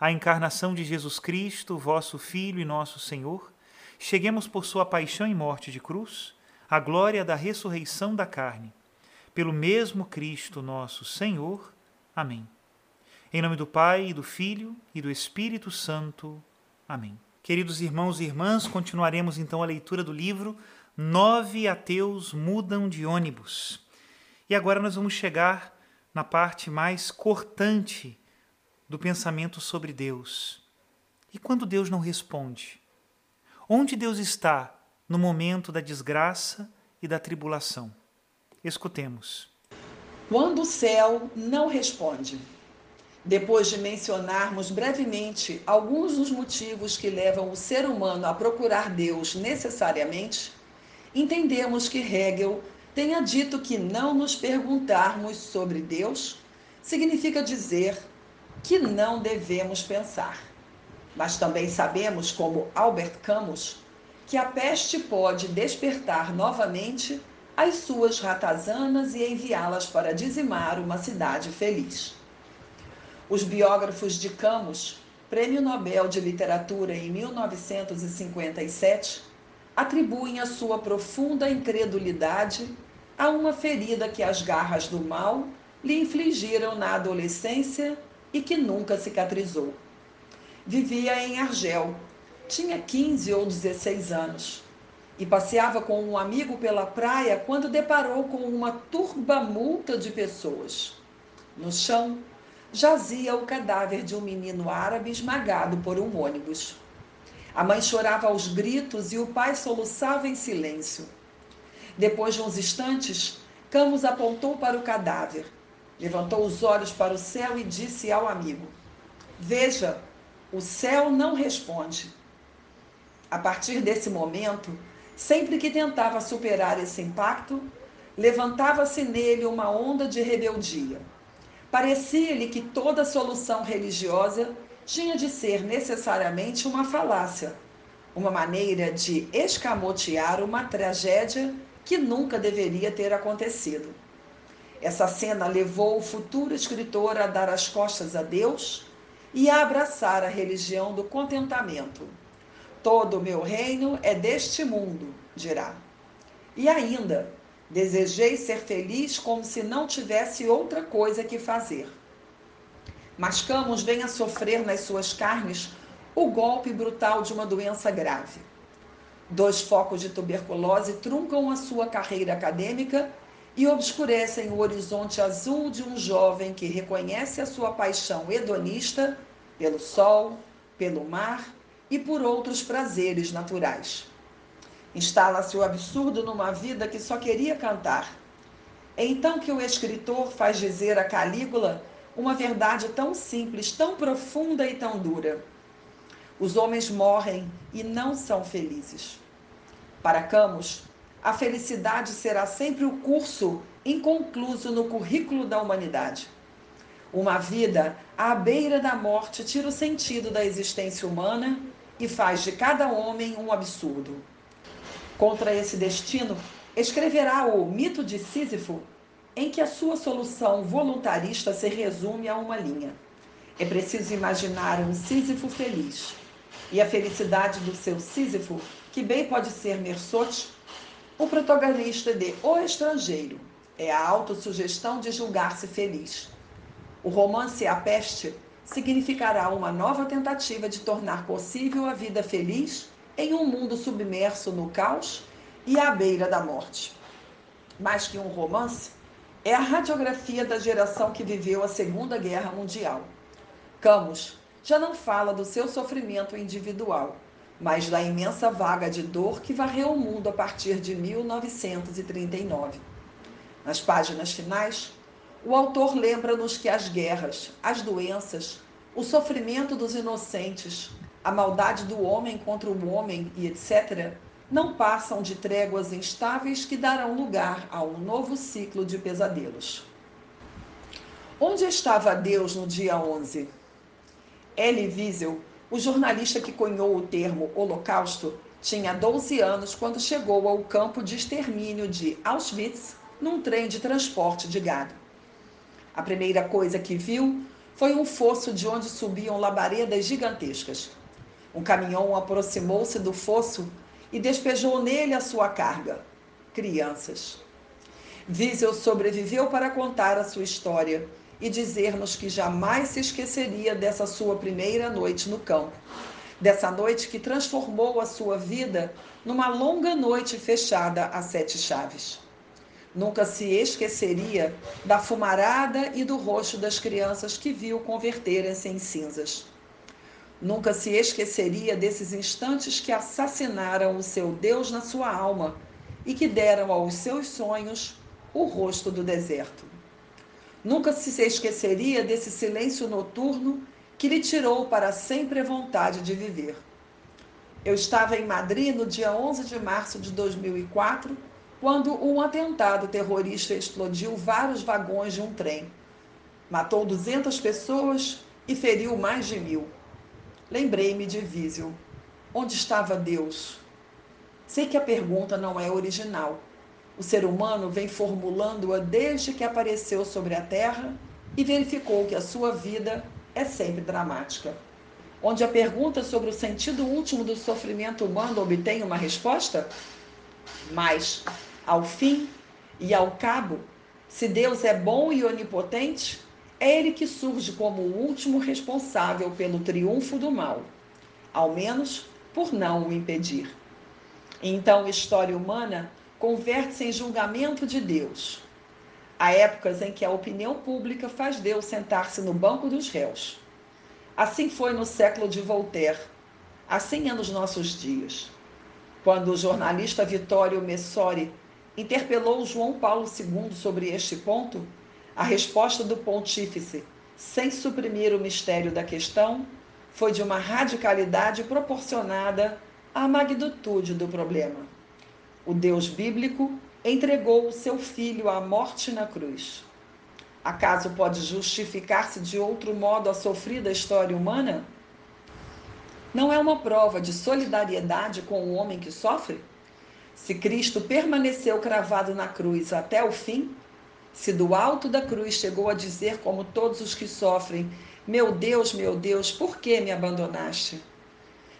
a encarnação de Jesus Cristo, vosso Filho e nosso Senhor, cheguemos por sua paixão e morte de cruz, à glória da ressurreição da carne. Pelo mesmo Cristo nosso Senhor. Amém. Em nome do Pai, e do Filho e do Espírito Santo. Amém. Queridos irmãos e irmãs, continuaremos então a leitura do livro Nove Ateus Mudam de Ônibus. E agora nós vamos chegar na parte mais cortante do pensamento sobre Deus. E quando Deus não responde? Onde Deus está no momento da desgraça e da tribulação? Escutemos. Quando o céu não responde. Depois de mencionarmos brevemente alguns dos motivos que levam o ser humano a procurar Deus necessariamente, entendemos que Hegel tenha dito que não nos perguntarmos sobre Deus significa dizer que não devemos pensar. Mas também sabemos, como Albert Camus, que a peste pode despertar novamente as suas ratazanas e enviá-las para dizimar uma cidade feliz. Os biógrafos de Camus, Prêmio Nobel de Literatura em 1957, atribuem a sua profunda incredulidade a uma ferida que as garras do mal lhe infligiram na adolescência e que nunca cicatrizou. Vivia em Argel, tinha 15 ou 16 anos e passeava com um amigo pela praia quando deparou com uma turba multa de pessoas. No chão jazia o cadáver de um menino árabe esmagado por um ônibus. A mãe chorava aos gritos e o pai soluçava em silêncio. Depois de uns instantes, Camus apontou para o cadáver Levantou os olhos para o céu e disse ao amigo: Veja, o céu não responde. A partir desse momento, sempre que tentava superar esse impacto, levantava-se nele uma onda de rebeldia. Parecia-lhe que toda solução religiosa tinha de ser necessariamente uma falácia, uma maneira de escamotear uma tragédia que nunca deveria ter acontecido. Essa cena levou o futuro escritor a dar as costas a Deus e a abraçar a religião do contentamento. Todo o meu reino é deste mundo, dirá. E ainda, desejei ser feliz como se não tivesse outra coisa que fazer. Mas Camus vem a sofrer nas suas carnes o golpe brutal de uma doença grave. Dois focos de tuberculose truncam a sua carreira acadêmica e obscurecem o horizonte azul de um jovem que reconhece a sua paixão hedonista pelo sol, pelo mar e por outros prazeres naturais. Instala-se o absurdo numa vida que só queria cantar. É então que o escritor faz dizer a Calígula uma verdade tão simples, tão profunda e tão dura. Os homens morrem e não são felizes. Para Camus, a felicidade será sempre o curso inconcluso no currículo da humanidade. Uma vida à beira da morte tira o sentido da existência humana e faz de cada homem um absurdo. Contra esse destino, escreverá o Mito de Sísifo, em que a sua solução voluntarista se resume a uma linha. É preciso imaginar um Sísifo feliz. E a felicidade do seu Sísifo, que bem pode ser Mersote, o protagonista de O Estrangeiro, é a autossugestão de julgar-se feliz. O romance A Peste significará uma nova tentativa de tornar possível a vida feliz em um mundo submerso no caos e à beira da morte. Mais que um romance, é a radiografia da geração que viveu a Segunda Guerra Mundial. Camus já não fala do seu sofrimento individual, mas da imensa vaga de dor que varreu o mundo a partir de 1939. Nas páginas finais, o autor lembra-nos que as guerras, as doenças, o sofrimento dos inocentes, a maldade do homem contra o homem e etc., não passam de tréguas instáveis que darão lugar a um novo ciclo de pesadelos. Onde estava Deus no dia 11? Elie Wiesel, o jornalista que cunhou o termo Holocausto, tinha 12 anos quando chegou ao campo de extermínio de Auschwitz num trem de transporte de gado. A primeira coisa que viu foi um fosso de onde subiam labaredas gigantescas. Um caminhão aproximou-se do fosso e despejou nele a sua carga: crianças. Wiesel sobreviveu para contar a sua história e dizer-nos que jamais se esqueceria dessa sua primeira noite no campo, dessa noite que transformou a sua vida numa longa noite fechada a sete chaves. Nunca se esqueceria da fumarada e do rosto das crianças que viu converterem-se em cinzas. Nunca se esqueceria desses instantes que assassinaram o seu Deus na sua alma e que deram aos seus sonhos o rosto do deserto. Nunca se esqueceria desse silêncio noturno que lhe tirou para sempre a vontade de viver. Eu estava em Madrid no dia 11 de março de 2004 quando um atentado terrorista explodiu vários vagões de um trem. Matou 200 pessoas e feriu mais de mil. Lembrei-me de Vísio. Onde estava Deus? Sei que a pergunta não é original. O ser humano vem formulando-a desde que apareceu sobre a Terra e verificou que a sua vida é sempre dramática. Onde a pergunta sobre o sentido último do sofrimento humano obtém uma resposta? Mas ao fim e ao cabo, se Deus é bom e onipotente, é Ele que surge como o último responsável pelo triunfo do mal, ao menos por não o impedir. Então, a história humana converte-se em julgamento de Deus. Há épocas em que a opinião pública faz Deus sentar-se no banco dos réus. Assim foi no século de Voltaire, assim é nos nossos dias. Quando o jornalista Vittorio Messori interpelou João Paulo II sobre este ponto, a resposta do pontífice, sem suprimir o mistério da questão, foi de uma radicalidade proporcionada à magnitude do problema. O Deus bíblico entregou o seu filho à morte na cruz. Acaso pode justificar-se de outro modo a sofrida história humana? Não é uma prova de solidariedade com o homem que sofre? Se Cristo permaneceu cravado na cruz até o fim, se do alto da cruz chegou a dizer, como todos os que sofrem: Meu Deus, meu Deus, por que me abandonaste?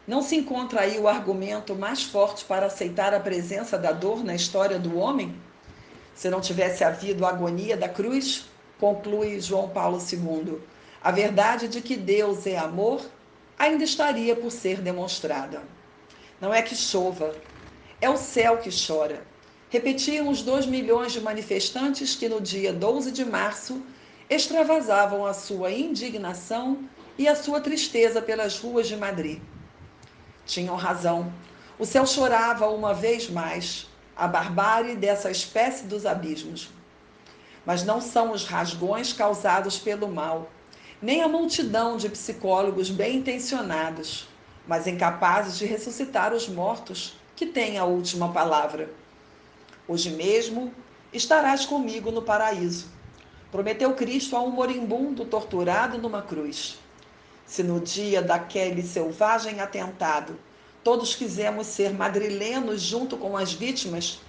Não se encontra aí o argumento mais forte para aceitar a presença da dor na história do homem? Se não tivesse havido a agonia da cruz, conclui João Paulo II, a verdade de que Deus é amor ainda estaria por ser demonstrada. Não é que chova, é o céu que chora. Repetiam os dois milhões de manifestantes que no dia 12 de março extravasavam a sua indignação e a sua tristeza pelas ruas de Madrid. Tinham razão. O céu chorava uma vez mais a barbárie dessa espécie dos abismos. Mas não são os rasgões causados pelo mal, nem a multidão de psicólogos bem intencionados, mas incapazes de ressuscitar os mortos que tem a última palavra. Hoje mesmo estarás comigo no paraíso. Prometeu Cristo a um moribundo torturado numa cruz. Se no dia daquele selvagem atentado todos quisemos ser madrilenos junto com as vítimas,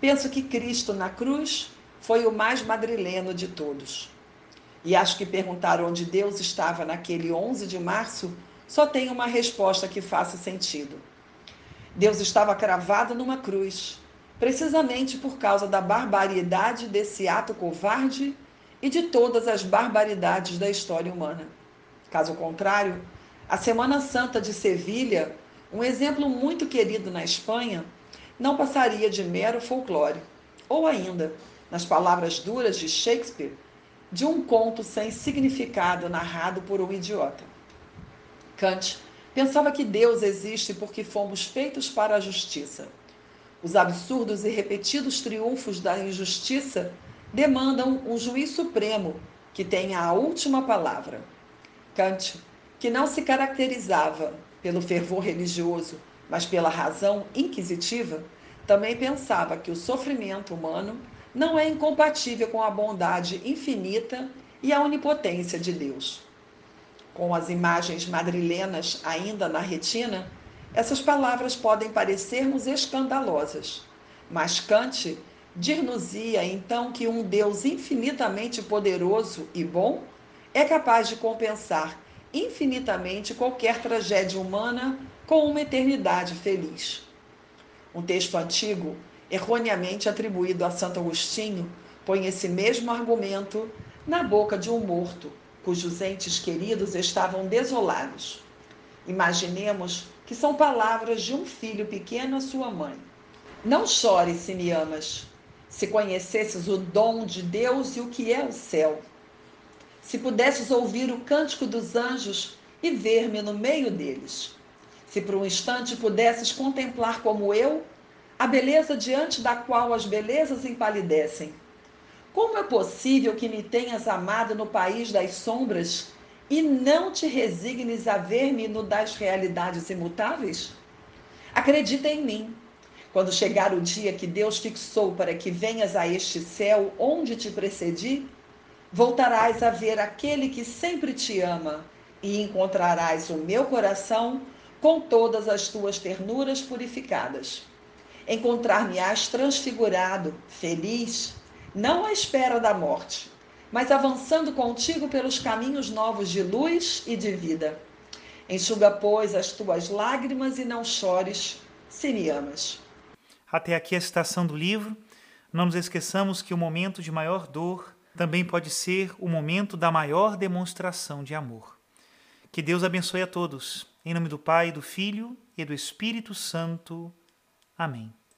penso que Cristo na cruz foi o mais madrileno de todos. E acho que perguntar onde Deus estava naquele 11 de março só tem uma resposta que faça sentido. Deus estava cravado numa cruz, precisamente por causa da barbaridade desse ato covarde e de todas as barbaridades da história humana. Caso contrário, a Semana Santa de Sevilha, um exemplo muito querido na Espanha, não passaria de mero folclore, ou ainda, nas palavras duras de Shakespeare, de um conto sem significado narrado por um idiota. Kant pensava que Deus existe porque fomos feitos para a justiça. Os absurdos e repetidos triunfos da injustiça demandam um juiz supremo que tenha a última palavra. Kant, que não se caracterizava pelo fervor religioso, mas pela razão inquisitiva, também pensava que o sofrimento humano não é incompatível com a bondade infinita e a onipotência de Deus. Com as imagens madrilenas ainda na retina, essas palavras podem parecer-nos escandalosas, mas Kant dir-nos-ia então que um Deus infinitamente poderoso e bom é capaz de compensar infinitamente qualquer tragédia humana com uma eternidade feliz. Um texto antigo erroneamente atribuído a Santo Agostinho, põe esse mesmo argumento na boca de um morto, cujos entes queridos estavam desolados. Imaginemos que são palavras de um filho pequeno à sua mãe. Não chores se me amas, se conhecesses o dom de Deus e o que é o céu. Se pudesses ouvir o cântico dos anjos e ver-me no meio deles. Se por um instante pudesses contemplar como eu a beleza diante da qual as belezas empalidecem. Como é possível que me tenhas amado no país das sombras e não te resignes a ver-me no das realidades imutáveis? Acredita em mim. Quando chegar o dia que Deus fixou para que venhas a este céu onde te precedi, voltarás a ver aquele que sempre te ama e encontrarás o meu coração com todas as tuas ternuras purificadas. Encontrar-me-ás transfigurado, feliz, não à espera da morte, mas avançando contigo pelos caminhos novos de luz e de vida. Enxuga, pois, as tuas lágrimas e não chores, se me amas. Até aqui a citação do livro. Não nos esqueçamos que o momento de maior dor também pode ser o momento da maior demonstração de amor. Que Deus abençoe a todos. Em nome do Pai, do Filho e do Espírito Santo. Amém.